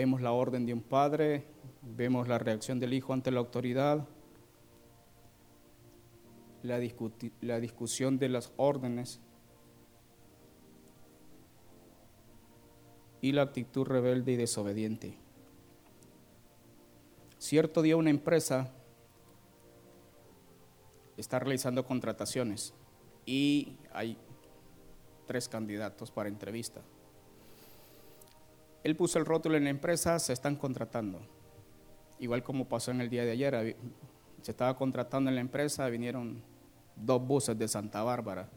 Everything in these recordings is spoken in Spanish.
vemos la orden de un padre, vemos la reacción del hijo ante la autoridad, la, discusión de las órdenes y la actitud rebelde y desobediente. Cierto día una empresa está realizando contrataciones y hay tres candidatos para entrevista. Él puso el rótulo en la empresa, se están contratando. Igual como pasó en el día de ayer, se estaba contratando en la empresa, vinieron dos buses de Santa Bárbara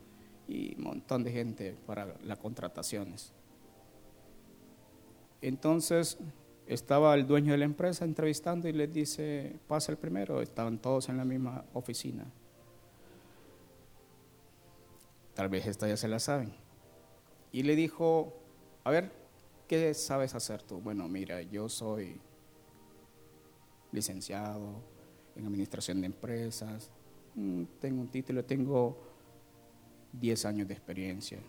y un montón de gente para las contrataciones. Entonces estaba el dueño de la empresa entrevistando y le dice, pasa el primero, estaban todos en la misma oficina. Tal vez esta ya se la saben. Y le dijo, a ver, ¿qué sabes hacer tú? Bueno, mira, yo soy licenciado en administración de empresas, mm, tengo un título, tengo 10 años de experiencia.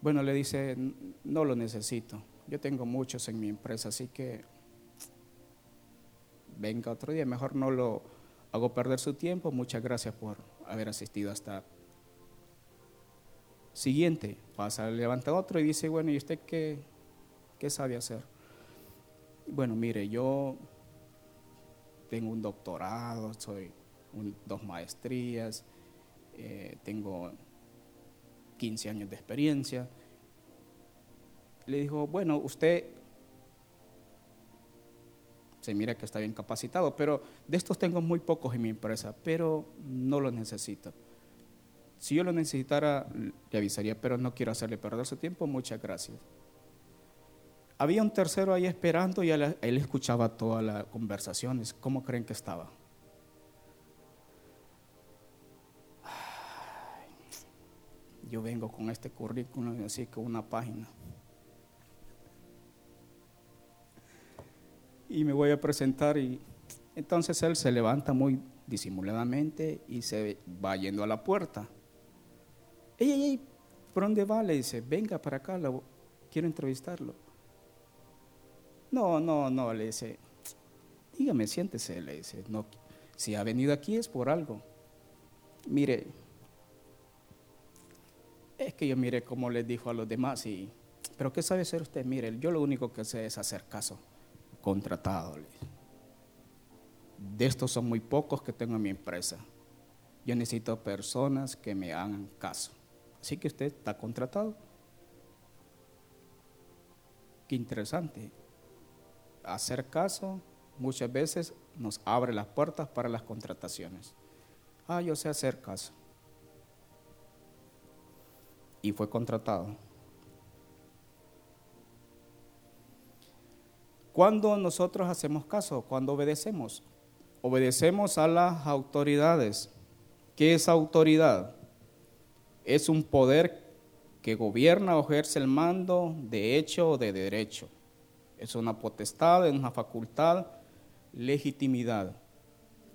Bueno, le dice, no lo necesito, yo tengo muchos en mi empresa, así que venga otro día, mejor no lo hago perder su tiempo, muchas gracias por haber asistido hasta siguiente. Pasa, levanta otro y dice, bueno, ¿y usted qué, qué sabe hacer? Bueno, mire, yo tengo un doctorado, soy dos maestrías, eh, tengo 15 años de experiencia. Le dijo, bueno, usted se mira que está bien capacitado, pero de estos tengo muy pocos en mi empresa, pero no los necesito. Si yo lo necesitara, le avisaría, pero no quiero hacerle perder su tiempo, muchas gracias. Había un tercero ahí esperando y él, escuchaba todas las conversaciones. ¿Cómo creen que estaba? Yo vengo con este currículum, así que una página. Y me voy a presentar y entonces él se levanta muy disimuladamente y se va yendo a la puerta. Ey, ey, ¿por dónde va? Le dice, venga para acá, quiero entrevistarlo. No, no, no, le dice, dígame, siéntese, le dice, no, si ha venido aquí es por algo. Mire, es que yo mire cómo le dijo a los demás y, pero ¿qué sabe hacer usted? Mire, yo lo único que sé es hacer caso, contratado. De estos son muy pocos que tengo en mi empresa. Yo necesito personas que me hagan caso. Así que usted está contratado. Qué interesante. Hacer caso muchas veces nos abre las puertas para las contrataciones. Ah, yo sé hacer caso. Y fue contratado. Cuando nosotros hacemos caso, cuando obedecemos, obedecemos a las autoridades. ¿Qué es autoridad? Es un poder que gobierna o ejerce el mando de hecho o de derecho. Es una potestad, es una facultad, legitimidad.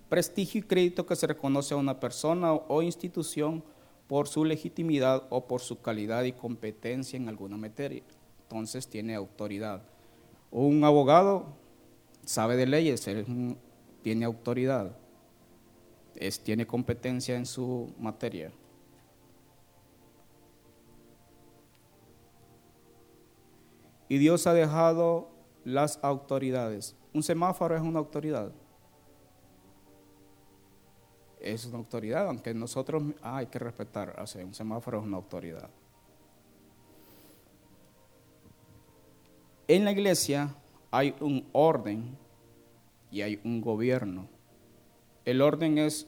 Prestigio y crédito que se reconoce a una persona o institución por su legitimidad o por su calidad y competencia en alguna materia. Entonces tiene autoridad. Un abogado sabe de leyes, tiene autoridad, es, tiene competencia en su materia. Y Dios ha dejado las autoridades. Un semáforo es una autoridad. Es una autoridad, aunque nosotros ah, hay que respetar. O un semáforo es una autoridad. En la iglesia hay un orden y hay un gobierno. El orden es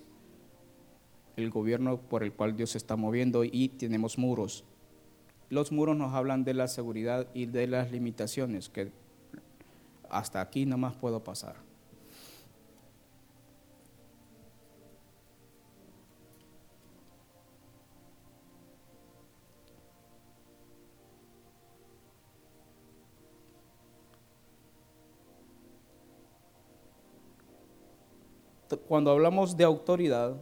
el gobierno por el cual Dios se está moviendo y tenemos muros los muros nos hablan de la seguridad y de las limitaciones, que hasta aquí no más puedo pasar. Cuando hablamos de autoridad,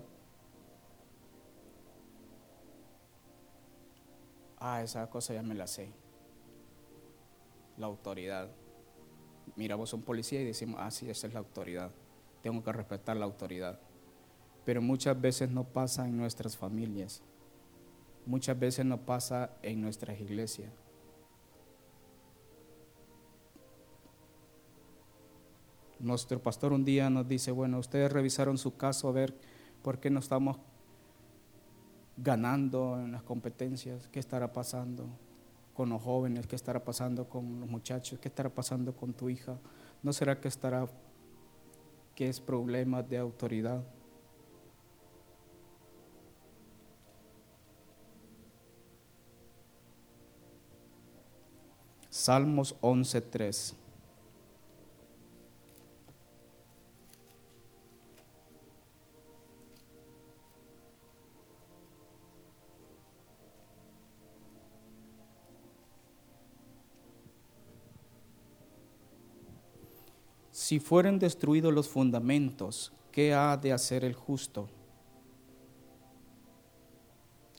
ah, esa cosa ya me la sé. la autoridad. Miramos a un policía y decimos, ah, sí, esa es la autoridad. Tengo que respetar la autoridad. Pero muchas veces no pasa en nuestras familias. Muchas veces no pasa en nuestras iglesias. Nuestro pastor un día nos dice, bueno, ustedes revisaron su caso a ver por qué no estamos ganando en las competencias, qué estará pasando con los jóvenes, qué estará pasando con los muchachos, qué estará pasando con tu hija. ¿No será que estará que es problema de autoridad? Salmos 11:3 Si fueren destruidos los fundamentos, ¿qué ha de hacer el justo?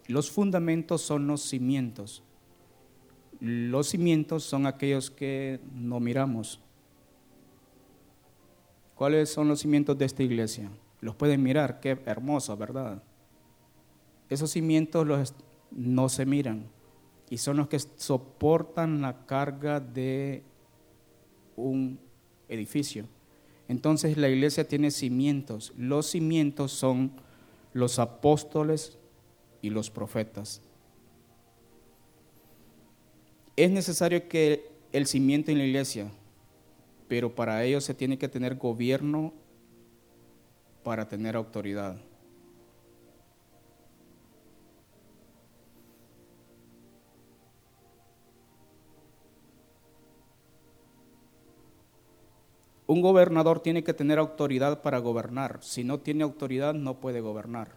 Los fundamentos son los cimientos. Los cimientos son aquellos que no miramos. ¿Cuáles son los cimientos de esta iglesia? Los pueden mirar, qué hermoso, ¿verdad? Esos cimientos no se miran y son los que soportan la carga de un edificio. Entonces la iglesia tiene cimientos. Los cimientos son los apóstoles y los profetas. Es necesario que el cimiento en la iglesia, pero para ello se tiene que tener gobierno para tener autoridad. Un gobernador tiene que tener autoridad para gobernar. Si no tiene autoridad, no puede gobernar.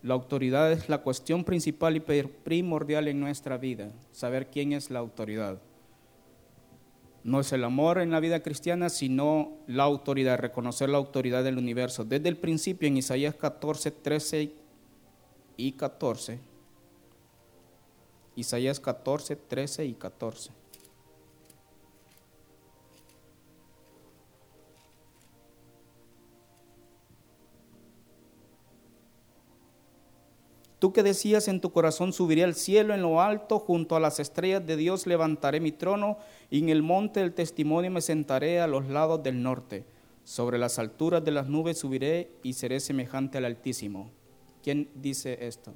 La autoridad es la cuestión principal y primordial en nuestra vida, saber quién es la autoridad. No es el amor en la vida cristiana, sino la autoridad, reconocer la autoridad del universo. Desde el principio en Isaías 14, 13 y 14. Isaías 14, 13 y 14. Tú que decías en tu corazón, subiré al cielo en lo alto, junto a las estrellas de Dios levantaré mi trono, y en el monte del testimonio me sentaré a los lados del norte. Sobre las alturas de las nubes subiré y seré semejante al Altísimo. ¿Quién dice esto?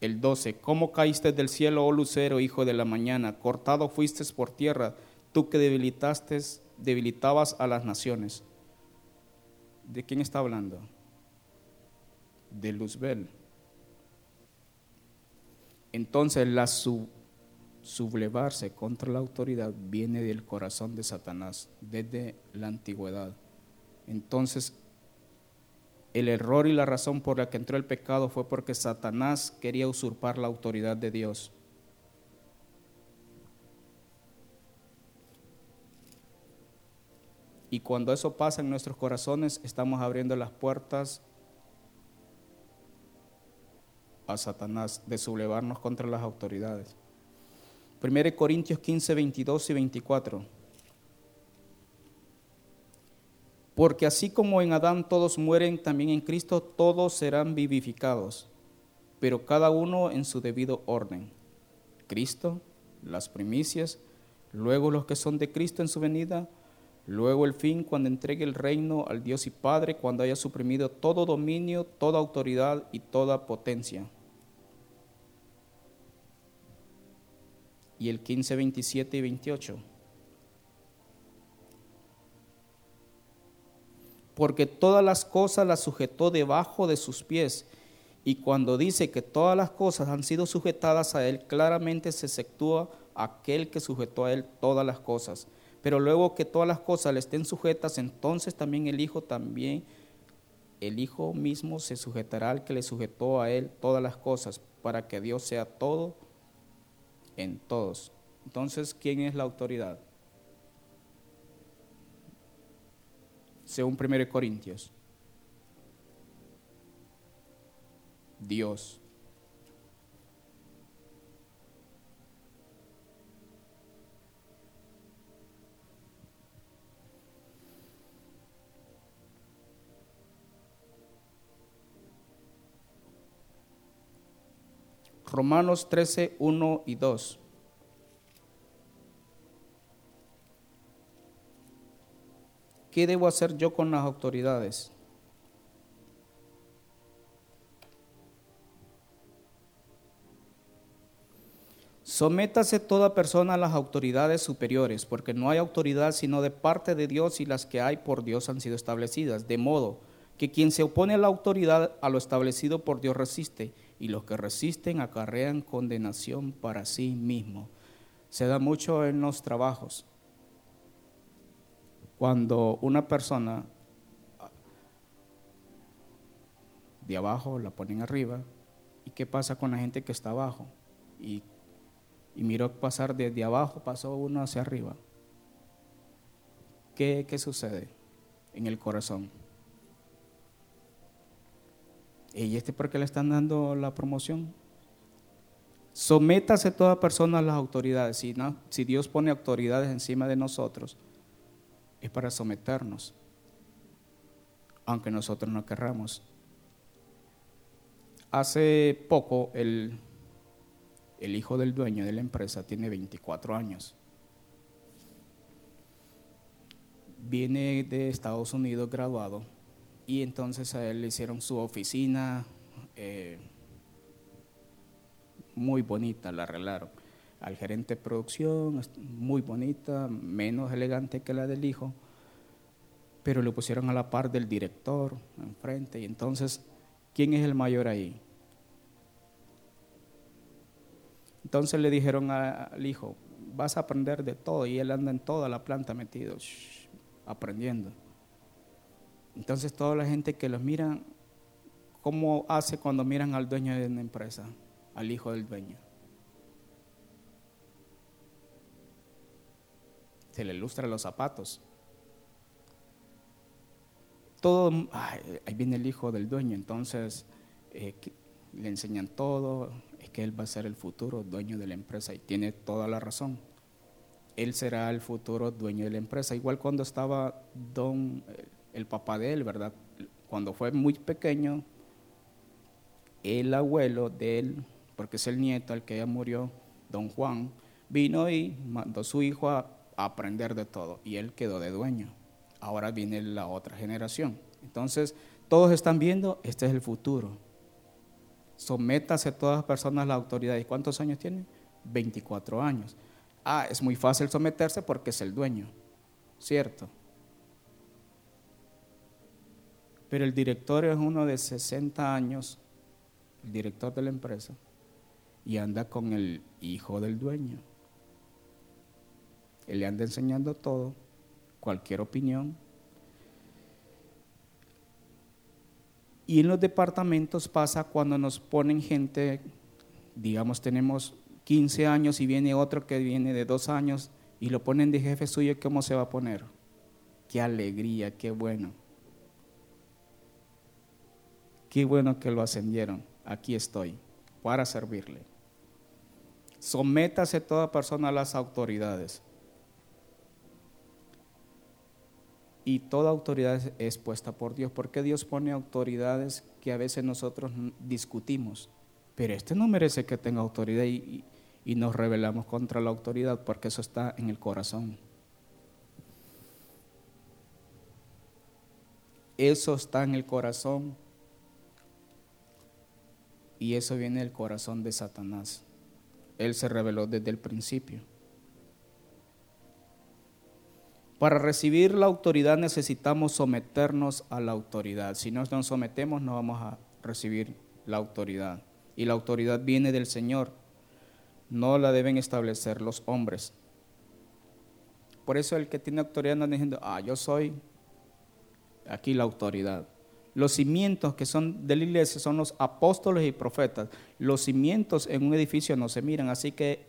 El 12. ¿Cómo caíste del cielo, oh lucero, hijo de la mañana? Cortado fuiste por tierra, tú que debilitaste, debilitabas a las naciones. ¿De quién está hablando? De Luzbel. Entonces la sublevarse contra la autoridad viene del corazón de Satanás desde la antigüedad. Entonces el error y la razón por la que entró el pecado fue porque Satanás quería usurpar la autoridad de Dios. Y cuando eso pasa en nuestros corazones, estamos abriendo las puertas a Satanás de sublevarnos contra las autoridades. 1 Corintios 15, 22 y 24. Porque así como en Adán todos mueren, también en Cristo todos serán vivificados, pero cada uno en su debido orden. Cristo, las primicias, luego los que son de Cristo en su venida, luego el fin cuando entregue el reino al Dios y Padre, cuando haya suprimido todo dominio, toda autoridad y toda potencia y el 15, 27 y 28. Porque todas las cosas las sujetó debajo de sus pies. Y cuando dice que todas las cosas han sido sujetadas a Él, claramente se exceptúa aquel que sujetó a Él todas las cosas. Pero luego que todas las cosas le estén sujetas, entonces también el Hijo también, el Hijo mismo se sujetará al que le sujetó a Él todas las cosas, para que Dios sea todo en todos. Entonces, ¿quién es la autoridad? Según 1 Corintios. Dios. Romanos 13, 1 y 2. ¿Qué debo hacer yo con las autoridades? Sométase toda persona a las autoridades superiores, porque no hay autoridad sino de parte de Dios y las que hay por Dios han sido establecidas. De modo que quien se opone a la autoridad, a lo establecido por Dios resiste, y los que resisten acarrean condenación para sí mismo. Se da mucho en los trabajos. Cuando una persona de abajo la ponen arriba, ¿y qué pasa con la gente que está abajo? Y y miró pasar desde abajo, pasó uno hacia arriba. ¿Qué, qué sucede en el corazón? ¿Y este por qué le están dando la promoción? Sométase toda persona a las autoridades. Si, no, si Dios pone autoridades encima de nosotros, es para someternos, aunque nosotros no querramos. Hace poco el el hijo del dueño de la empresa tiene 24 años. Viene de Estados Unidos graduado y entonces a él le hicieron su oficina eh, muy bonita, la arreglaron. Al gerente de producción, muy bonita, menos elegante que la del hijo, pero le pusieron a la par del director enfrente y entonces, ¿quién es el mayor ahí? Entonces le dijeron al hijo, vas a aprender de todo y él anda en toda la planta metido, aprendiendo. Entonces toda la gente que los mira, ¿cómo hace cuando miran al dueño de una empresa, al hijo del dueño? Se le ilustran los zapatos. Todo, ahí viene el hijo del dueño, entonces eh, le enseñan todo, que él va a ser el futuro dueño de la empresa y tiene toda la razón. Él será el futuro dueño de la empresa. Igual cuando estaba don, el papá de él, ¿verdad? Cuando fue muy pequeño, el abuelo de él, porque es el nieto al que ya murió, don Juan, vino y mandó a su hijo a, aprender de todo y él quedó de dueño. Ahora viene la otra generación. Entonces, todos están viendo, este es el futuro Sométase todas las personas a la autoridad. ¿Y cuántos años tiene? 24 años. Ah, es muy fácil someterse porque es el dueño, ¿cierto? Pero el director es uno de 60 años, el director de la empresa, y anda con el hijo del dueño. Él le anda enseñando todo, cualquier opinión, Y en los departamentos pasa cuando nos ponen gente, digamos, tenemos 15 años y viene otro que viene de dos años y lo ponen de jefe suyo, ¿cómo se va a poner? Qué alegría, qué bueno. Qué bueno que lo ascendieron. Aquí estoy para servirle. Sométase toda persona a las autoridades. y toda autoridad es puesta por Dios. ¿Por qué Dios pone autoridades que a veces nosotros discutimos? Pero este no merece que tenga autoridad y, y nos rebelamos contra la autoridad porque eso está en el corazón. Eso está en el corazón y eso viene del corazón de Satanás. Él se reveló desde el principio. Para recibir la autoridad necesitamos someternos a la autoridad. Si no nos sometemos no vamos a recibir la autoridad. Y la autoridad viene del Señor. No la deben establecer los hombres. Por eso el que tiene autoridad anda diciendo, ah, yo soy aquí la autoridad. Los cimientos que son de la iglesia son los apóstoles y profetas. Los cimientos en un edificio no se miran, así que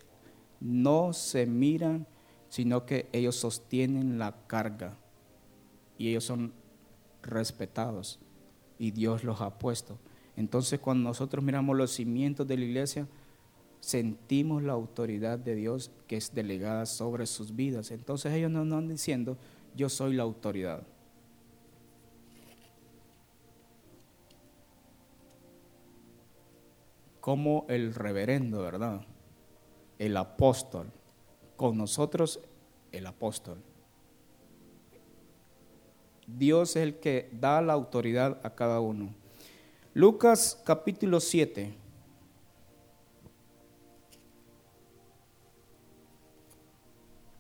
no se miran sino que ellos sostienen la carga y ellos son respetados y Dios los ha puesto. Entonces cuando nosotros miramos los cimientos de la iglesia, sentimos la autoridad de Dios que es delegada sobre sus vidas. Entonces ellos no están diciendo, yo soy la autoridad. Como el reverendo, ¿verdad? El apóstol. Con nosotros, el apóstol. Dios es el que da la autoridad a cada uno. Lucas capítulo 7.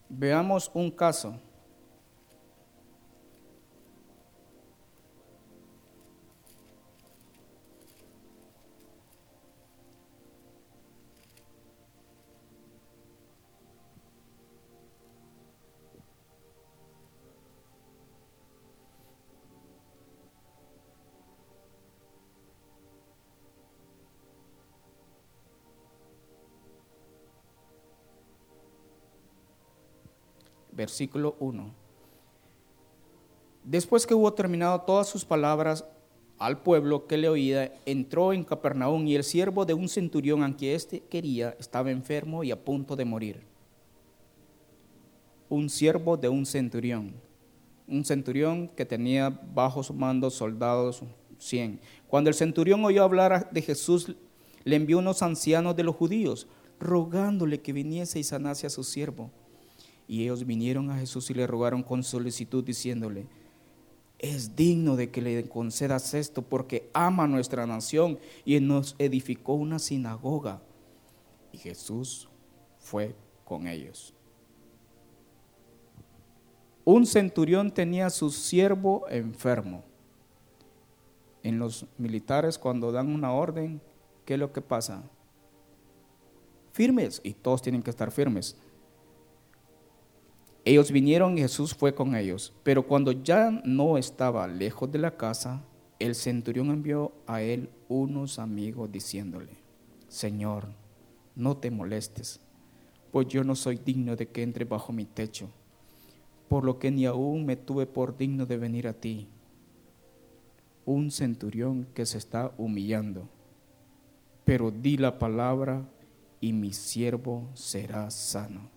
Veamos un caso. Versículo 1. Después que hubo terminado todas sus palabras al pueblo que le oía, entró en Capernaum y el siervo de un centurión, aunque éste quería, estaba enfermo y a punto de morir. Un siervo de un centurión, un centurión que tenía bajo su mando soldados 100. Cuando el centurión oyó hablar de Jesús, le envió unos ancianos de los judíos, rogándole que viniese y sanase a su siervo. Y ellos vinieron a Jesús y le rogaron con solicitud diciéndole, es digno de que le concedas esto porque ama nuestra nación y nos edificó una sinagoga. Y Jesús fue con ellos. Un centurión tenía a su siervo enfermo. En los militares cuando dan una orden, ¿qué es lo que pasa? Firmes, y todos tienen que estar firmes. Ellos vinieron y Jesús fue con ellos, pero cuando ya no estaba lejos de la casa, el centurión envió a él unos amigos diciéndole, Señor, no te molestes, pues yo no soy digno de que entre bajo mi techo, por lo que ni aún me tuve por digno de venir a ti. Un centurión que se está humillando, pero di la palabra y mi siervo será sano.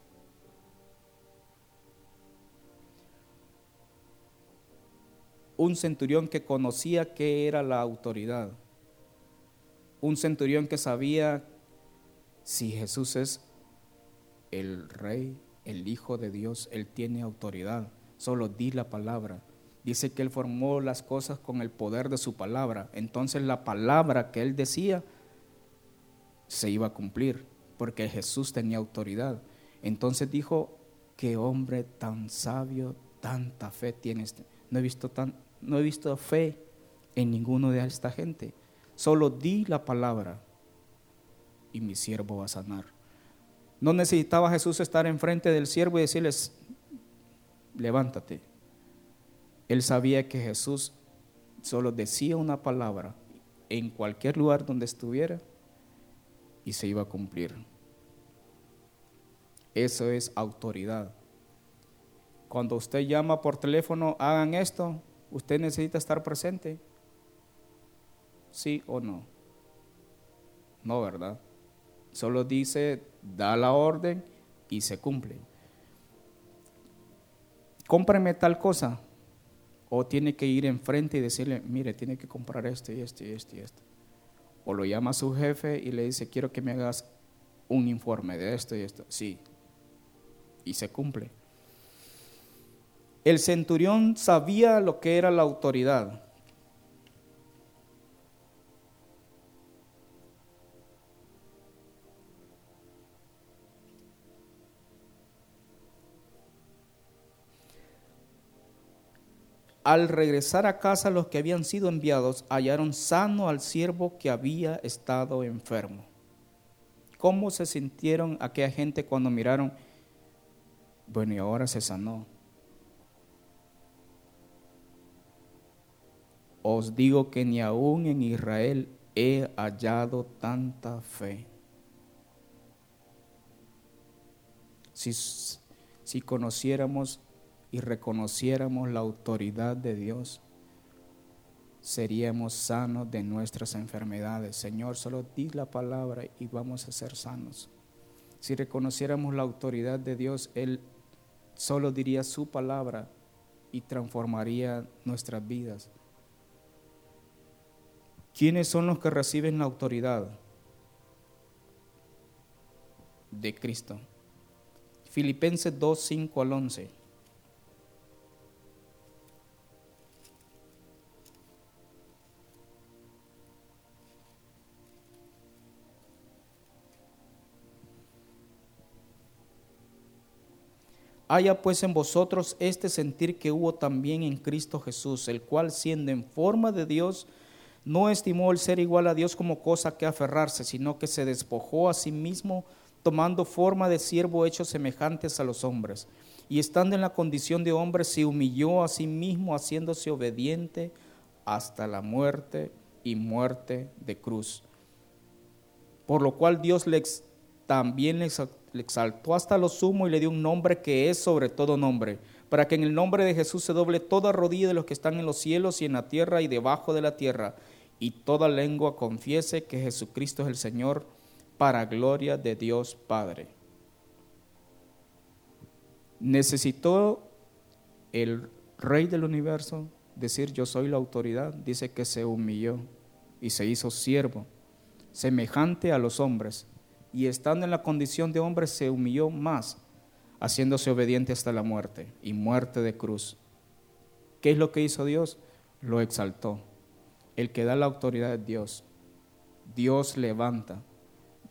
Un centurión que conocía qué era la autoridad, un centurión que sabía si Jesús es el rey, el Hijo de Dios, Él tiene autoridad, solo di la palabra. Dice que Él formó las cosas con el poder de su palabra, entonces la palabra que Él decía se iba a cumplir, porque Jesús tenía autoridad. Entonces dijo, qué hombre tan sabio, tanta fe tienes. No he visto tan, no he visto fe en ninguno de esta gente. Solo di la palabra y mi siervo va a sanar. No necesitaba Jesús estar enfrente del siervo y decirles, levántate. Él sabía que Jesús solo decía una palabra en cualquier lugar donde estuviera y se iba a cumplir. Eso es autoridad. Cuando usted llama por teléfono, hagan esto, ¿Usted necesita estar presente? ¿Sí o no? No, ¿verdad? Solo dice, da la orden y se cumple. Cómprame tal cosa. O tiene que ir enfrente y decirle, mire, tiene que comprar esto y esto y esto y esto. O lo llama a su jefe y le dice, quiero que me hagas un informe de esto y esto. Sí. Y se cumple. El centurión sabía lo que era la autoridad. Al regresar a casa los que habían sido enviados hallaron sano al siervo que había estado enfermo. ¿Cómo se sintieron aquella gente cuando miraron? Bueno, y ahora se sanó. Os digo que ni aún en Israel he hallado tanta fe. si, si conociéramos y reconociéramos la autoridad de Dios, seríamos sanos de nuestras enfermedades. Señor, solo di la palabra y vamos a ser sanos. Si reconociéramos la autoridad de Dios, Él solo diría su palabra y transformaría nuestras vidas. ¿Quiénes son los que reciben la autoridad? De Cristo. Filipenses 2, 5 al 11. Haya pues en vosotros este sentir que hubo también en Cristo Jesús, el cual siendo en forma de Dios, no estimó el ser igual a Dios como cosa que aferrarse, sino que se despojó a sí mismo, tomando forma de siervo hecho semejantes a los hombres. Y estando en la condición de hombre, se humilló a sí mismo, haciéndose obediente hasta la muerte y muerte de cruz. Por lo cual Dios también le exaltó hasta lo sumo y le dio un nombre que es sobre todo nombre, para que en el nombre de Jesús se doble toda rodilla de los que están en los cielos y en la tierra y debajo de la tierra, y toda lengua confiese que Jesucristo es el Señor, para gloria de Dios Padre. Necesitó el Rey del universo decir yo soy la autoridad, dice que se humilló y se hizo siervo, semejante a los hombres y estando en la condición de hombre se humilló más, haciéndose obediente hasta la muerte y muerte de cruz. ¿Qué es lo que hizo Dios? Lo exaltó. El que da la autoridad es Dios. Dios levanta.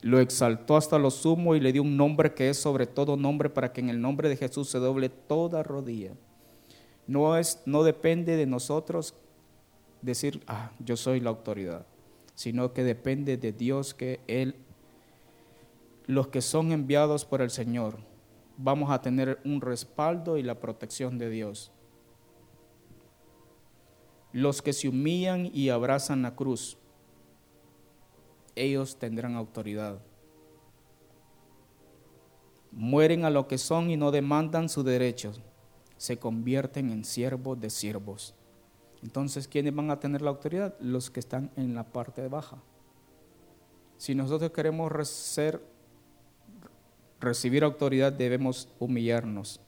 Lo exaltó hasta lo sumo y le dio un nombre que es sobre todo nombre para que en el nombre de Jesús se doble toda rodilla. No, es, no depende de nosotros decir, ah, yo soy la autoridad, sino que depende de Dios que Él los que son enviados por el Señor, vamos a tener un respaldo y la protección de Dios. Los que se humillan y abrazan la cruz, ellos tendrán autoridad. Mueren a lo que son y no demandan sus derechos, se convierten en siervos de siervos. Entonces, ¿quiénes van a tener la autoridad? Los que están en la parte baja. Si nosotros queremos recibir autoridad debemos humillarnos.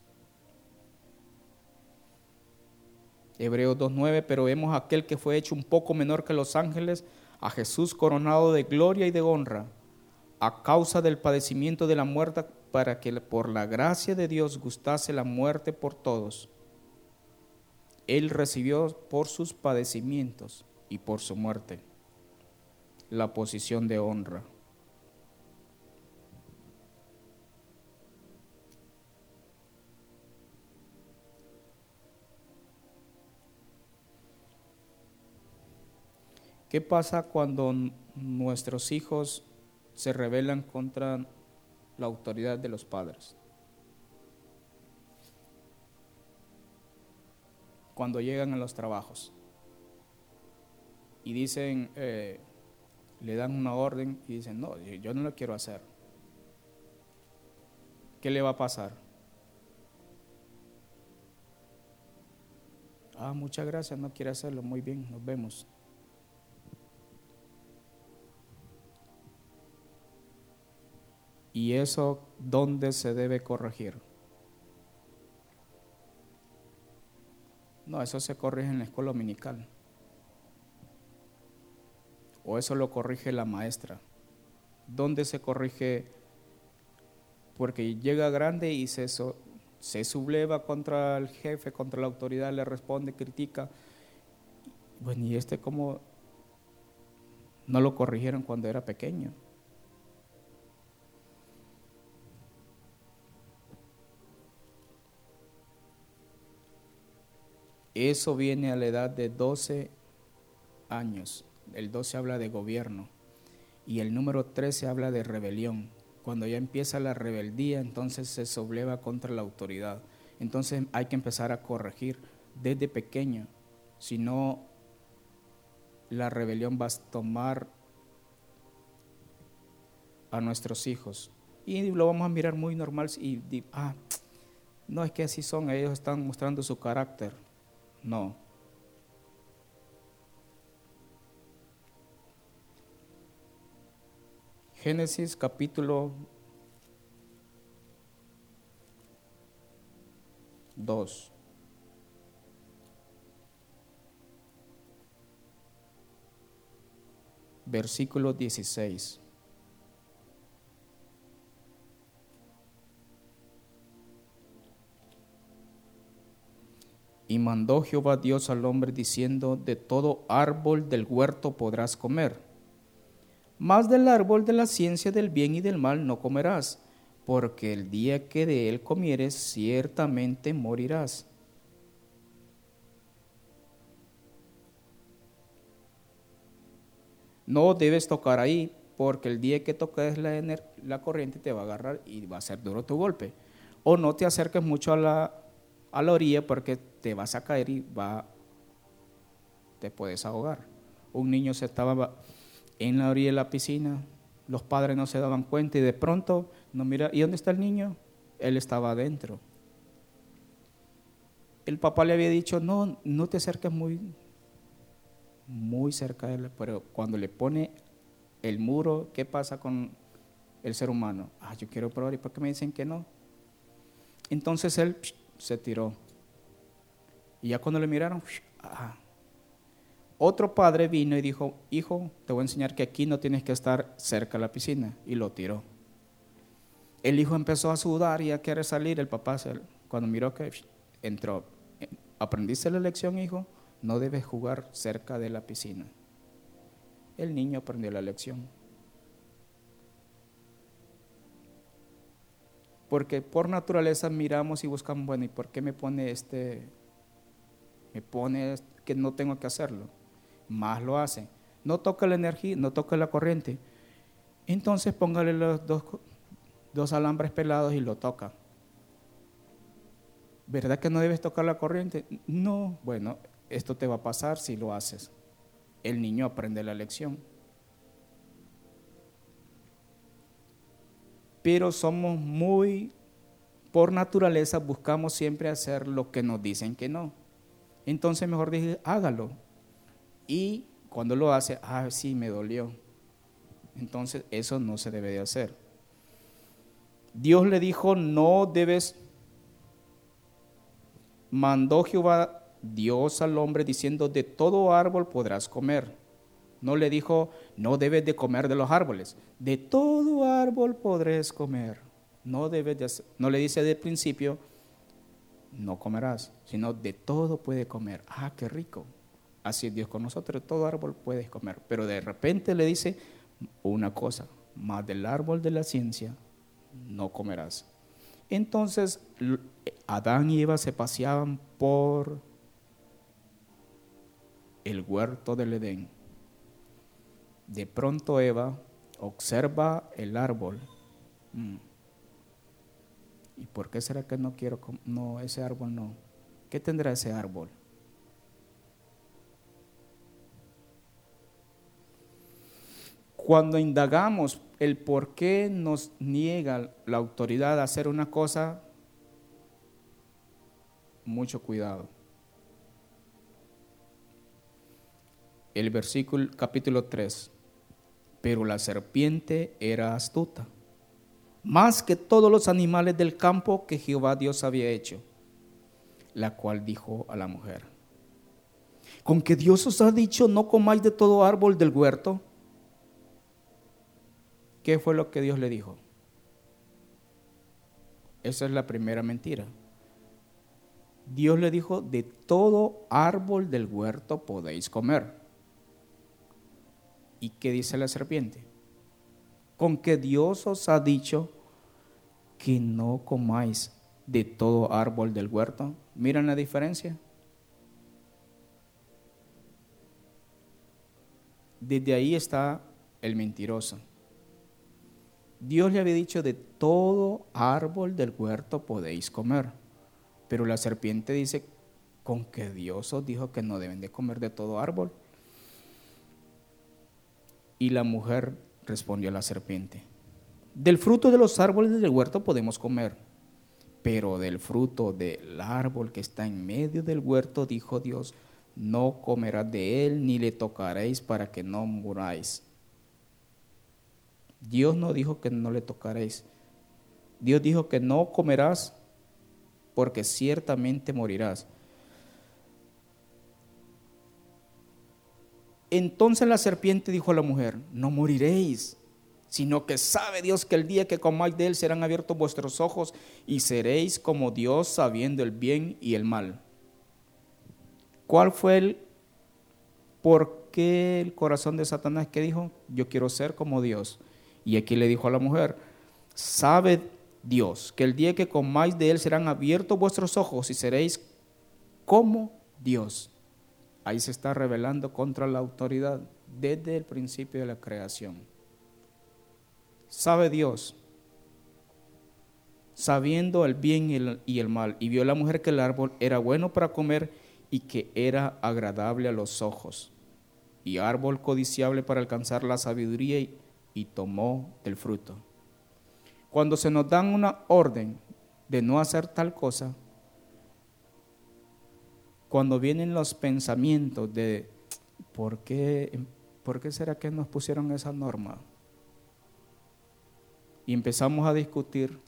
Hebreos 2.9, pero vemos a aquel que fue hecho un poco menor que los ángeles, a Jesús coronado de gloria y de honra, a causa del padecimiento de la muerte, para que por la gracia de Dios gustase la muerte por todos. Él recibió por sus padecimientos y por su muerte la posición de honra. ¿Qué pasa cuando nuestros hijos se rebelan contra la autoridad de los padres? Cuando llegan a los trabajos y dicen, eh, le dan una orden y dicen, no, yo no lo quiero hacer. ¿Qué le va a pasar? Ah, muchas gracias, no quiere hacerlo, muy bien, nos vemos. ¿Y eso dónde se debe corregir? No, eso se corrige en la escuela dominical. O eso lo corrige la maestra. ¿Dónde se corrige? Porque llega grande y se, se subleva contra el jefe, contra la autoridad, le responde, critica. Bueno, ¿y este cómo no lo corrigieron cuando era pequeño? Eso viene a la edad de 12 años. El 12 habla de gobierno y el número 13 habla de rebelión. Cuando ya empieza la rebeldía, entonces se subleva contra la autoridad. Entonces hay que empezar a corregir desde pequeño, si no la rebelión va a tomar a nuestros hijos Y lo vamos a mirar muy normal y, y ah, no es que así son, ellos están mostrando su carácter. No. Génesis capítulo 2. Versículo 16. Y mandó Jehová Dios al hombre diciendo, de todo árbol del huerto podrás comer, mas del árbol de la ciencia del bien y del mal no comerás, porque el día que de él comieres ciertamente morirás. No debes tocar ahí, porque el día que toques la, la corriente te va a agarrar y va a ser duro tu golpe. O no te acerques mucho a la, a la orilla porque te vas a caer y va, te puedes ahogar. Un niño se estaba en la orilla de la piscina, los padres no se daban cuenta y de pronto no mira, ¿y dónde está el niño? Él estaba adentro. El papá le había dicho, no, no te acerques muy, muy cerca de él, pero cuando le pone el muro, ¿qué pasa con el ser humano? Ah, yo quiero probar, ¿y por qué me dicen que no? Entonces él se tiró. Y ya cuando le miraron, ah. otro padre vino y dijo, hijo, te voy a enseñar que aquí no tienes que estar cerca de la piscina. Y lo tiró. El hijo empezó a sudar y a querer salir. El papá, cuando miró que entró, ¿aprendiste la lección, hijo? No debes jugar cerca de la piscina. El niño aprendió la lección. Porque por naturaleza miramos y buscamos, bueno, ¿y por qué me pone este me pone que no tengo que hacerlo. Más lo hace. No toca la energía, no toca la corriente. Entonces póngale los dos, dos alambres pelados y lo toca. ¿Verdad que no debes tocar la corriente? No, bueno, esto te va a pasar si lo haces. El niño aprende la lección. Pero somos muy, por naturaleza, buscamos siempre hacer lo que nos dicen que no. Entonces mejor dije, hágalo. Y cuando lo hace, ah, sí, me dolió. Entonces eso no se debe de hacer. Dios le dijo, no debes, mandó Jehová Dios al hombre diciendo, de todo árbol podrás comer. No le dijo, no debes de comer de los árboles. De todo árbol podrás comer. No, debes de, no le dice de principio, no comerás, sino de todo puede comer. Ah, qué rico. Así es Dios con nosotros, todo árbol puedes comer. Pero de repente le dice una cosa, más del árbol de la ciencia no comerás. Entonces Adán y Eva se paseaban por el huerto del Edén. De pronto Eva observa el árbol. Mm. ¿Y por qué será que no quiero, no, ese árbol no? ¿Qué tendrá ese árbol? Cuando indagamos el por qué nos niega la autoridad a hacer una cosa, mucho cuidado. El versículo capítulo 3. Pero la serpiente era astuta más que todos los animales del campo que Jehová Dios había hecho. La cual dijo a la mujer, con que Dios os ha dicho, no comáis de todo árbol del huerto. ¿Qué fue lo que Dios le dijo? Esa es la primera mentira. Dios le dijo, de todo árbol del huerto podéis comer. ¿Y qué dice la serpiente? con que Dios os ha dicho que no comáis de todo árbol del huerto. ¿Miran la diferencia? Desde ahí está el mentiroso. Dios le había dicho de todo árbol del huerto podéis comer. Pero la serpiente dice, con que Dios os dijo que no deben de comer de todo árbol. Y la mujer respondió la serpiente, Del fruto de los árboles del huerto podemos comer, pero del fruto del árbol que está en medio del huerto, dijo Dios, no comerás de él ni le tocaréis para que no muráis. Dios no dijo que no le tocaréis. Dios dijo que no comerás porque ciertamente morirás. Entonces la serpiente dijo a la mujer, no moriréis, sino que sabe Dios que el día que comáis de él serán abiertos vuestros ojos y seréis como Dios sabiendo el bien y el mal. ¿Cuál fue el por qué el corazón de Satanás que dijo, yo quiero ser como Dios? Y aquí le dijo a la mujer, sabe Dios que el día que comáis de él serán abiertos vuestros ojos y seréis como Dios. Ahí se está revelando contra la autoridad desde el principio de la creación. Sabe Dios, sabiendo el bien y el, mal, y vio la mujer que el árbol era bueno para comer y que era agradable a los ojos, y árbol codiciable para alcanzar la sabiduría, y, y tomó del fruto. Cuando se nos dan una orden de no hacer tal cosa, cuando vienen los pensamientos de ¿por qué, ¿por qué será que nos pusieron esa norma? Y empezamos a discutir,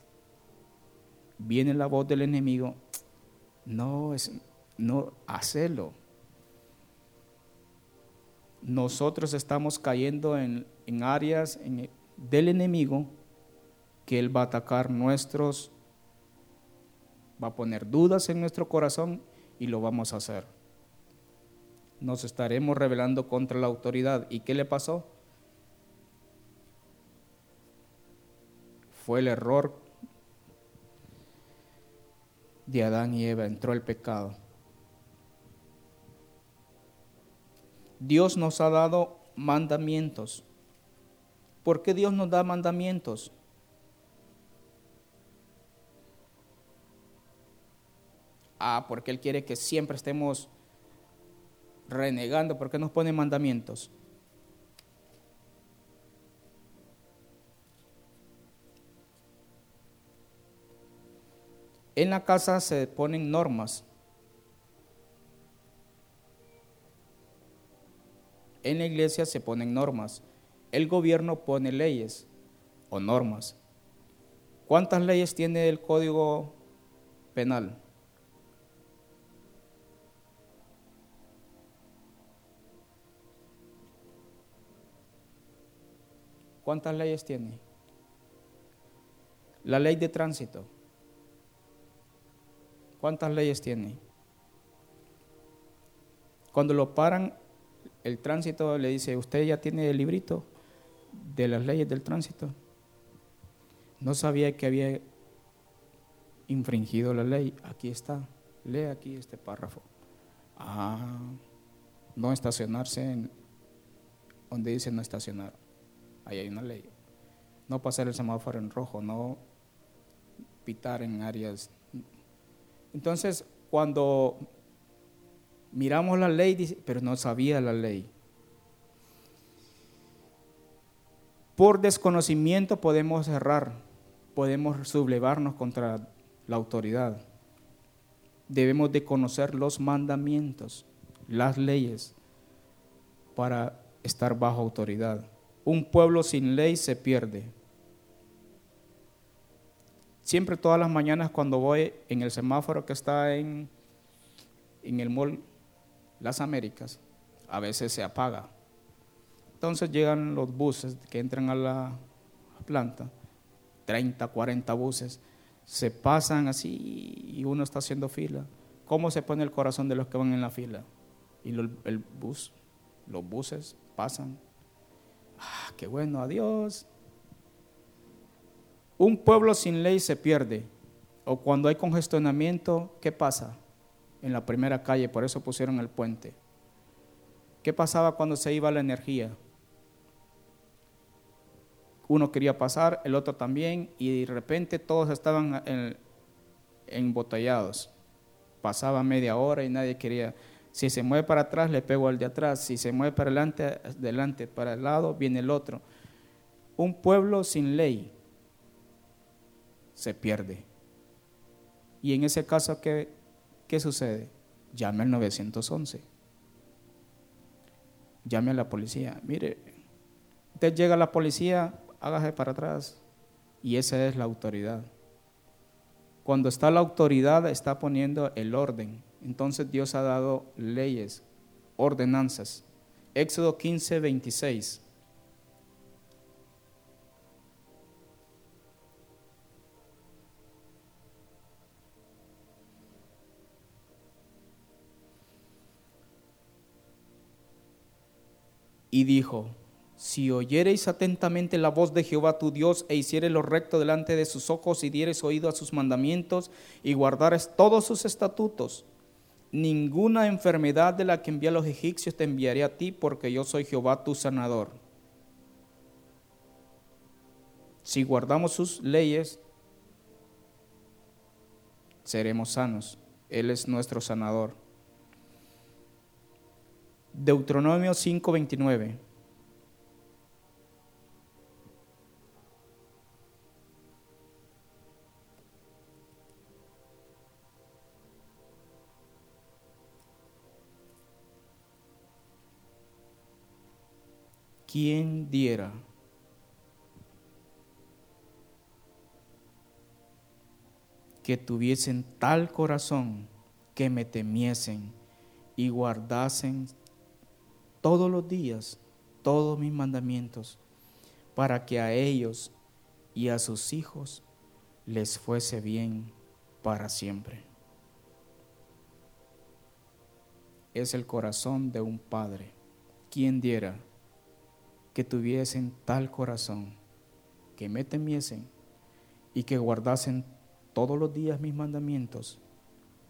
viene la voz del enemigo, no, es, no, hacelo. Nosotros estamos cayendo en, en áreas en, del enemigo que Él va a atacar nuestros, va a poner dudas en nuestro corazón y lo vamos a hacer. Nos estaremos rebelando contra la autoridad. ¿Y qué le pasó? Fue el error de Adán y Eva, entró el pecado. Dios nos ha dado mandamientos. ¿Por qué Dios nos da mandamientos? Ah, porque Él quiere que siempre estemos renegando, porque nos pone mandamientos. En la casa se ponen normas. En la iglesia se ponen normas. El gobierno pone leyes o normas. ¿Cuántas leyes tiene el Código Penal? ¿Cuántas leyes tiene? La ley de tránsito. ¿Cuántas leyes tiene? Cuando lo paran, el tránsito le dice, ¿usted ya tiene el librito de las leyes del tránsito? No sabía que había infringido la ley. Aquí está. Lee aquí este párrafo. Ah, no estacionarse en donde dice no estacionar. Ahí hay una ley. No pasar el semáforo en rojo, no pitar en áreas. Entonces, cuando miramos la ley, pero no sabía la ley. Por desconocimiento podemos errar, podemos sublevarnos contra la autoridad. Debemos de conocer los mandamientos, las leyes, para estar bajo autoridad. Un pueblo sin ley se pierde. Siempre todas las mañanas cuando voy en el semáforo que está en, en el mall Las Américas, a veces se apaga. Entonces llegan los buses que entran a la planta, 30, 40 buses, se pasan así y uno está haciendo fila. ¿Cómo se pone el corazón de los que van en la fila? Y el bus, los buses pasan qué bueno, adiós. Un pueblo sin ley se pierde. O cuando hay congestionamiento, ¿qué pasa? En la primera calle, por eso pusieron el puente. ¿Qué pasaba cuando se iba la energía? Uno quería pasar, el otro también, y de repente todos estaban embotellados. Pasaba media hora y nadie quería. Si se mueve para atrás, le pego al de atrás. Si se mueve para adelante, adelante, para el lado, viene el otro. Un pueblo sin ley se pierde. Y en ese caso, ¿qué, qué sucede? Llame al 911. Llame a la policía. Mire, usted llega a la policía, hágase para atrás. Y esa es la autoridad. Cuando está la autoridad, está poniendo el orden. Entonces Dios ha dado leyes, ordenanzas. Éxodo 15, 26. y dijo, si oyereis atentamente la voz de Jehová tu Dios e hiciereis lo recto delante de sus ojos y diereis oído a sus mandamientos y guardares todos sus estatutos, ninguna enfermedad de la que envía a los egipcios te enviaré a ti, porque yo soy Jehová tu sanador. Si guardamos sus leyes, seremos sanos. Él es nuestro sanador. Deuteronomio 5:29. ¿Quién diera que tuviesen tal corazón que me temiesen y guardasen todos los días todos mis mandamientos, para que a ellos y a sus hijos les fuese bien para siempre. Es el corazón de un padre. Quien diera que tuviesen tal corazón, que me temiesen y que guardasen todos los días mis mandamientos,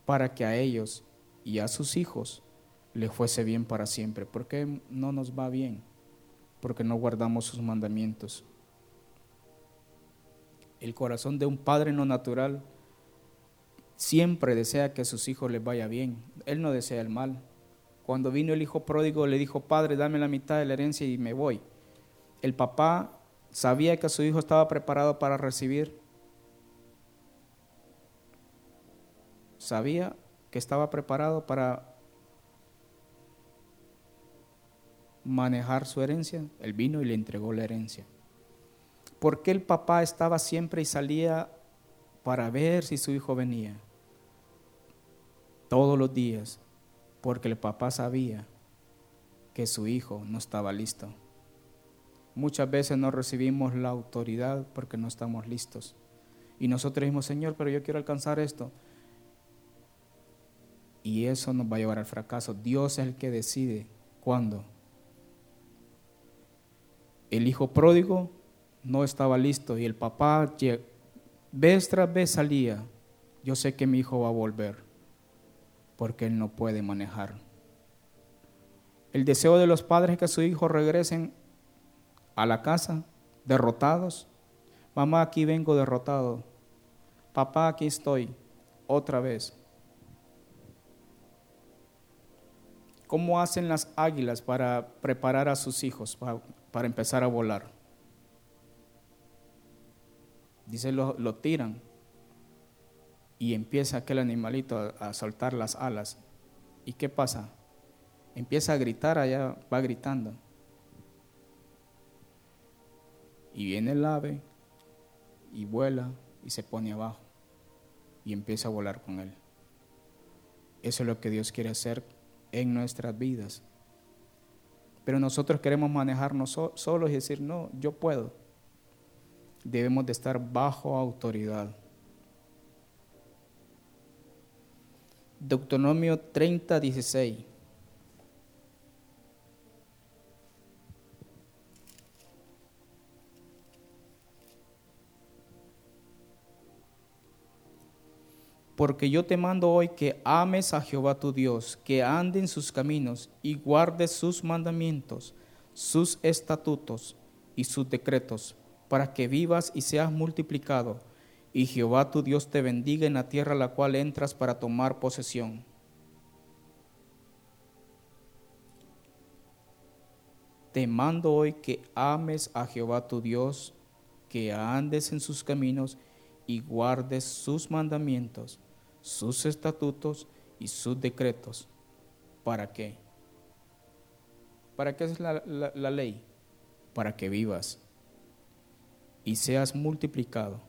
para que a ellos y a sus hijos le fuese bien para siempre. ¿Por qué no nos va bien? Porque no guardamos sus mandamientos. El corazón de un padre no natural siempre desea que a sus hijos les vaya bien. Él no desea el mal. Cuando vino el hijo pródigo le dijo, Padre, dame la mitad de la herencia y me voy. El papá sabía que su hijo estaba preparado para recibir. Sabía que estaba preparado para manejar su herencia, él vino y le entregó la herencia. ¿Por qué el papá estaba siempre y salía para ver si su hijo venía? Todos los días, porque el papá sabía que su hijo no estaba listo. Muchas veces no recibimos la autoridad porque no estamos listos. Y nosotros decimos, Señor, pero yo quiero alcanzar esto. Y eso nos va a llevar al fracaso. Dios es el que decide cuándo el hijo pródigo no estaba listo y el papá vez tras vez salía, yo sé que mi hijo va a volver, porque él no puede manejar. El deseo de los padres es que sus hijos regresen a la casa derrotados. Mamá, aquí vengo derrotado. Papá, aquí estoy otra vez. ¿Cómo hacen las águilas para preparar a sus hijos para, empezar a volar? Dice, lo, tiran y empieza aquel animalito a soltar las alas. ¿Y qué pasa? Empieza a gritar allá, va gritando. Y viene el ave y vuela y se pone abajo y empieza a volar con él. Eso es lo que Dios quiere hacer en nuestras vidas. Pero nosotros queremos manejarnos solos y decir, no, yo puedo. Debemos de estar bajo autoridad. Deuteronomio 30, 16. Porque yo te mando hoy que ames a Jehová tu Dios, que ande en sus caminos y guardes sus mandamientos, sus estatutos y sus decretos, para que vivas y seas multiplicado, y Jehová tu Dios te bendiga en la tierra a la cual entras para tomar posesión. Te mando hoy que ames a Jehová tu Dios, que andes en sus caminos y guardes sus mandamientos, sus estatutos y sus decretos. ¿Para qué? ¿Para qué es la, la ley? Para que vivas y seas multiplicado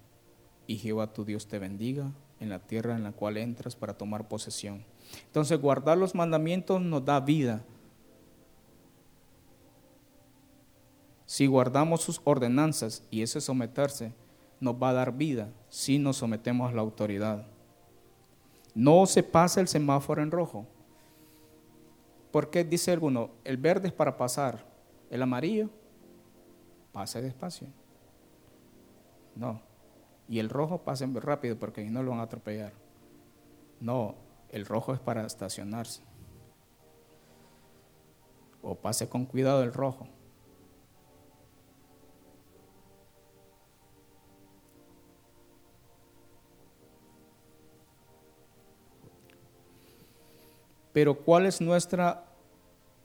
y Jehová tu Dios te bendiga en la tierra en la cual entras para tomar posesión. Entonces guardar los mandamientos nos da vida. Si guardamos sus ordenanzas y ese someterse nos va a dar vida si nos sometemos a la autoridad. No se pasa el semáforo en rojo. Porque dice alguno, el verde es para pasar, el amarillo pase despacio. No. Y el rojo pasen rápido porque ahí no lo van a atropellar. No, el rojo es para estacionarse. O pase con cuidado el rojo. Pero ¿cuál es nuestra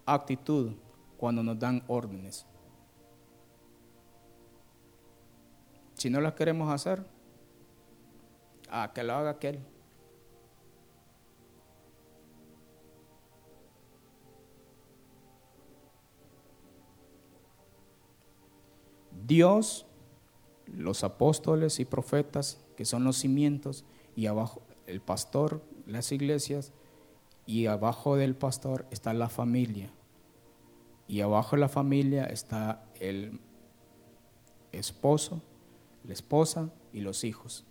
actitud cuando nos dan órdenes? Si no las queremos hacer, a que lo haga aquel. Dios, los apóstoles y profetas, que son los cimientos, y abajo el pastor, las iglesias, y abajo del pastor está la familia. Y abajo de la familia está el esposo, la esposa y los hijos.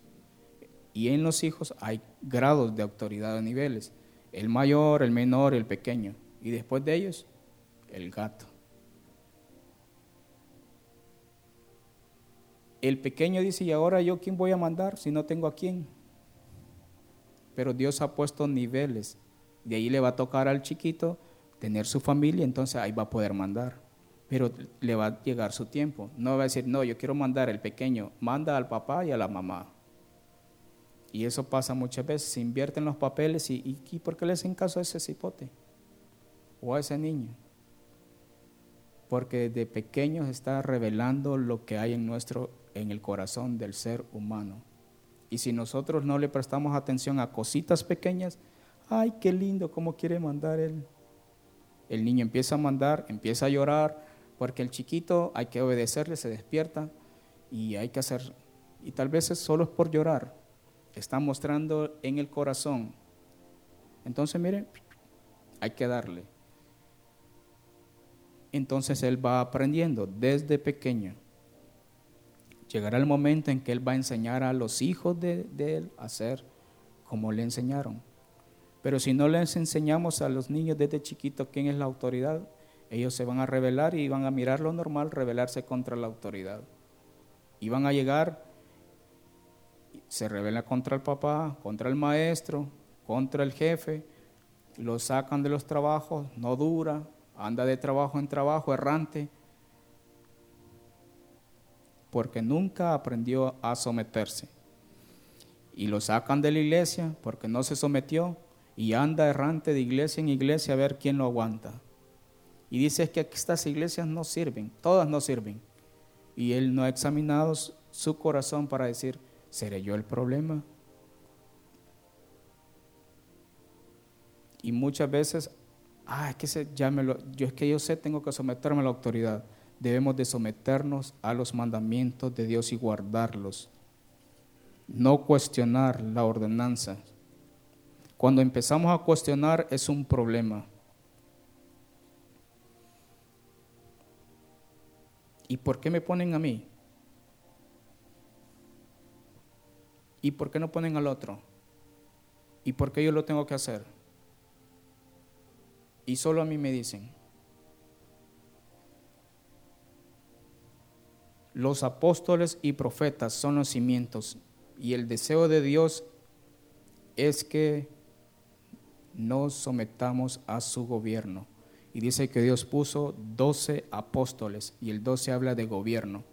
Y en los hijos hay grados de autoridad a niveles. El mayor, el menor, el pequeño. Y después de ellos, el gato. El pequeño dice, ¿y ahora yo quién voy a mandar si no tengo a quién? Pero Dios ha puesto niveles. De ahí le va a tocar al chiquito tener su familia, entonces ahí va a poder mandar pero le va a llegar su tiempo. No va a decir, no, yo quiero mandar el pequeño, manda al papá y a la mamá. Y eso pasa muchas veces, se invierten los papeles y, y, ¿por qué le hacen caso a ese cipote o a ese niño? Porque de pequeños está revelando lo que hay en nuestro, en el corazón del ser humano. Y si nosotros no le prestamos atención a cositas pequeñas, ay, qué lindo, cómo quiere mandar él. El niño empieza a mandar, empieza a llorar, porque el chiquito hay que obedecerle, se despierta y hay que hacer, y tal vez es solo por llorar, está mostrando en el corazón. Entonces, mire, hay que darle. Entonces él va aprendiendo desde pequeño. Llegará el momento en que él va a enseñar a los hijos de, de él a hacer como le enseñaron. Pero si no les enseñamos a los niños desde chiquito quién es la autoridad, ellos se van a rebelar y van a mirar lo normal, rebelarse contra la autoridad. Y van a llegar, se rebela contra el papá, contra el maestro, contra el jefe, lo sacan de los trabajos, no dura, anda de trabajo en trabajo, errante, porque nunca aprendió a someterse. Y lo sacan de la iglesia porque no se sometió y anda errante de iglesia en iglesia a ver quién lo aguanta. Y dice que estas iglesias no sirven, todas no sirven. Y él no ha examinado su corazón para decir, ¿seré yo el problema? Y muchas veces, ah, es que se, ya yo es que yo sé, tengo que someterme a la autoridad. Debemos de someternos a los mandamientos de Dios y guardarlos. No cuestionar la ordenanza. Cuando empezamos a cuestionar es un problema. ¿Y por qué me ponen a mí? ¿Y por qué no ponen al otro? ¿Y por qué yo lo tengo que hacer? Y solo a mí me dicen. Los apóstoles y profetas son los cimientos y el deseo de Dios es que nos sometamos a su gobierno. Y dice que Dios puso doce apóstoles y el doce habla de gobierno.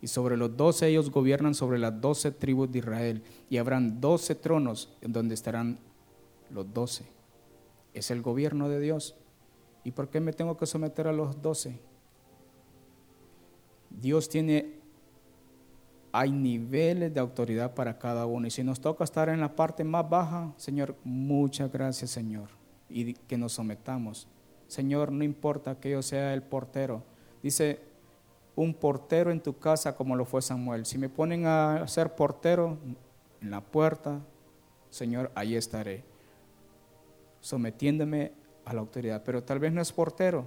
Y sobre los doce ellos gobiernan sobre las doce tribus de Israel y habrán doce tronos en donde estarán los doce. Es el gobierno de Dios. ¿Y por qué me tengo que someter a los doce? Dios tiene hay niveles de autoridad para cada uno. Y si nos toca estar en la parte más baja, Señor, muchas gracias, Señor. Y que nos sometamos. Señor, no importa que yo sea el portero. Dice, un portero en tu casa como lo fue Samuel. Si me ponen a ser portero en la puerta, Señor, ahí estaré, sometiéndome a la autoridad. Pero tal vez no es portero,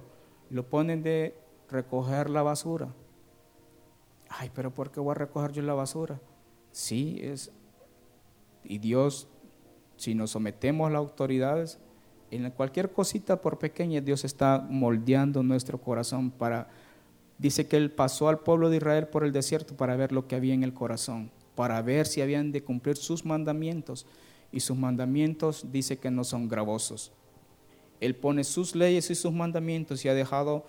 lo ponen de recoger la basura. Ay, pero ¿por qué voy a recoger yo la basura? Sí, es. Y Dios, si nos sometemos a las autoridades, en cualquier cosita por pequeña, Dios está moldeando nuestro corazón para. Dice que Él pasó al pueblo de Israel por el desierto para ver lo que había en el corazón, para ver si habían de cumplir sus mandamientos. Y sus mandamientos dice que no son gravosos. Él pone sus leyes y sus mandamientos y ha dejado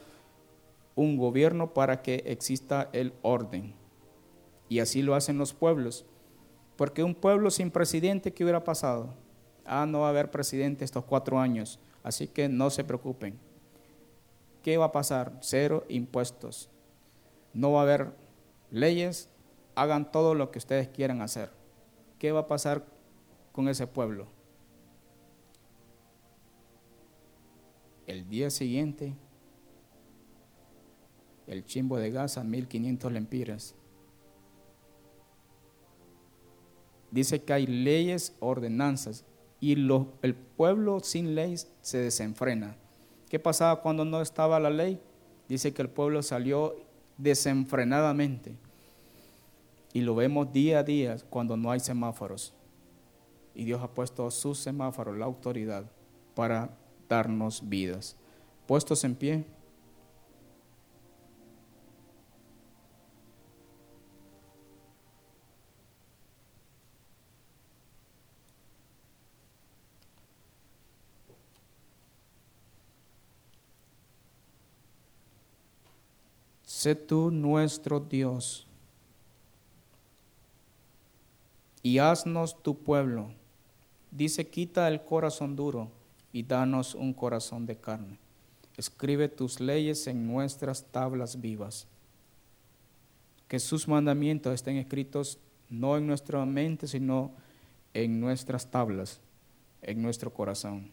un gobierno para que exista el orden. Y así lo hacen los pueblos. Porque un pueblo sin presidente, ¿qué hubiera pasado? Ah, no va a haber presidente estos cuatro años, así que no se preocupen. ¿Qué va a pasar? Cero impuestos. No va a haber leyes, hagan todo lo que ustedes quieran hacer. ¿Qué va a pasar con ese pueblo? El día siguiente el chimbo de Gaza, 1500 lempiras. Dice que hay leyes, ordenanzas, y el pueblo sin ley se desenfrena. ¿Qué pasaba cuando no estaba la ley? Dice que el pueblo salió desenfrenadamente. Y lo vemos día a día cuando no hay semáforos. Y Dios ha puesto sus semáforos, la autoridad, para darnos vidas. Puestos en pie. Sé tú nuestro Dios y haznos tu pueblo. Dice, quita el corazón duro y danos un corazón de carne. Escribe tus leyes en nuestras tablas vivas. Que sus mandamientos estén escritos no en nuestra mente, sino en nuestras tablas, en nuestro corazón.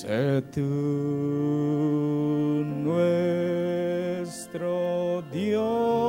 Sé tú nuestro Dios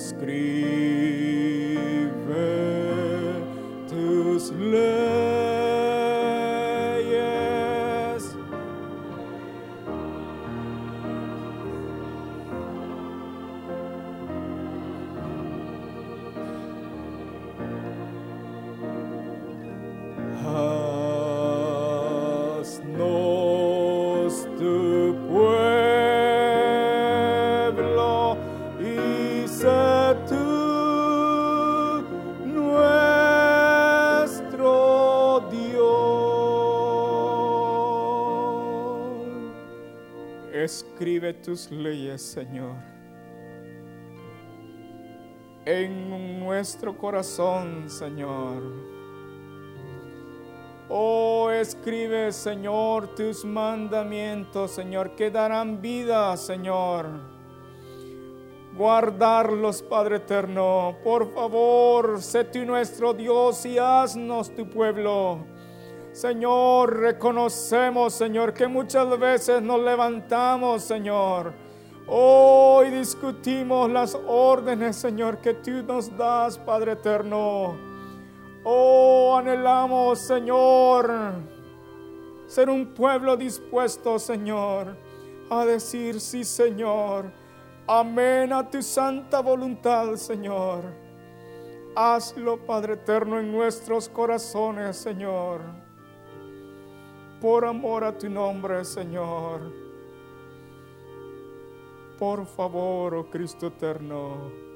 Scream. Escribe tus leyes, Señor, en nuestro corazón, Señor. Oh, escribe, Señor, tus mandamientos, Señor, que darán vida, Señor. guardarlos, Padre eterno. Por favor, sé tú nuestro Dios y haznos tu pueblo. Señor, reconocemos, Señor, que muchas veces nos levantamos, Señor. Hoy discutimos las órdenes, Señor, que tú nos das, Padre eterno. Oh, anhelamos, Señor, ser un pueblo dispuesto, Señor, a decir sí, Señor. Amén a tu santa voluntad, Señor. Hazlo, Padre eterno, en nuestros corazones, Señor. Por amor a tu nombre, Señor. Por favor, oh Cristo eterno.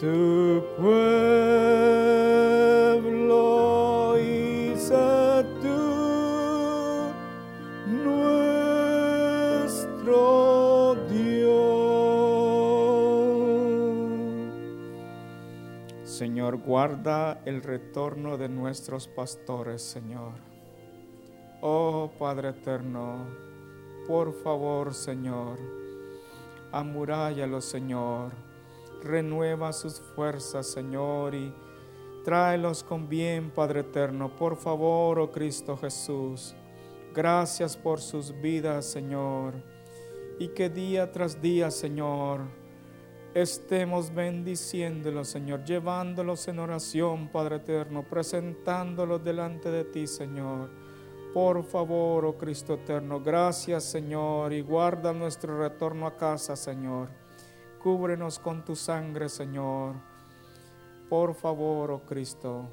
Tu Guarda el retorno de nuestros pastores, Señor. Oh Padre eterno, por favor, Señor, amuráyalos, Señor. Renueva sus fuerzas, Señor, y tráelos con bien, Padre eterno. Por favor, oh Cristo Jesús. Gracias por sus vidas, Señor. Y que día tras día, Señor, estemos bendiciéndolos, Señor, llevándolos en oración, Padre eterno, presentándolos delante de ti, Señor. Por favor, oh Cristo eterno, gracias, Señor, y guarda nuestro retorno a casa, Señor. Cúbrenos con tu sangre, Señor. Por favor, oh Cristo.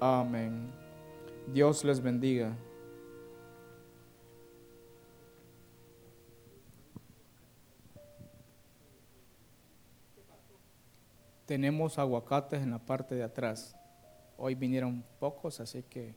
Amén. Dios les bendiga. Tenemos aguacates en la parte de atrás. Hoy vinieron pocos, así que